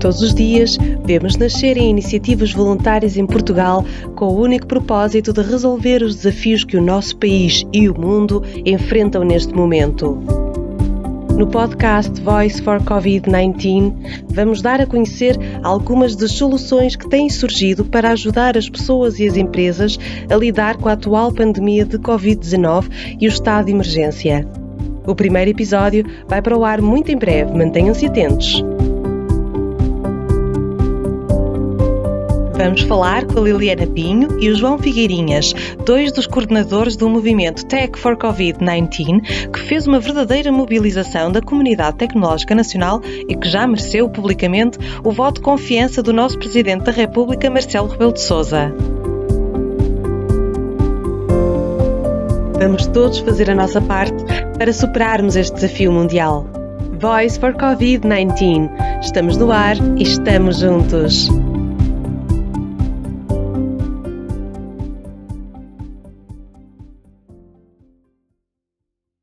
Todos os dias, vemos nascerem iniciativas voluntárias em Portugal com o único propósito de resolver os desafios que o nosso país e o mundo enfrentam neste momento. No podcast Voice for Covid-19, vamos dar a conhecer algumas das soluções que têm surgido para ajudar as pessoas e as empresas a lidar com a atual pandemia de Covid-19 e o estado de emergência. O primeiro episódio vai para o ar muito em breve, mantenham-se atentos. Vamos falar com a Liliana Pinho e o João Figueirinhas, dois dos coordenadores do movimento Tech for Covid-19, que fez uma verdadeira mobilização da comunidade tecnológica nacional e que já mereceu publicamente o voto de confiança do nosso Presidente da República, Marcelo Rebelo de Sousa. Vamos todos fazer a nossa parte para superarmos este desafio mundial. Voice for Covid-19. Estamos no ar e estamos juntos.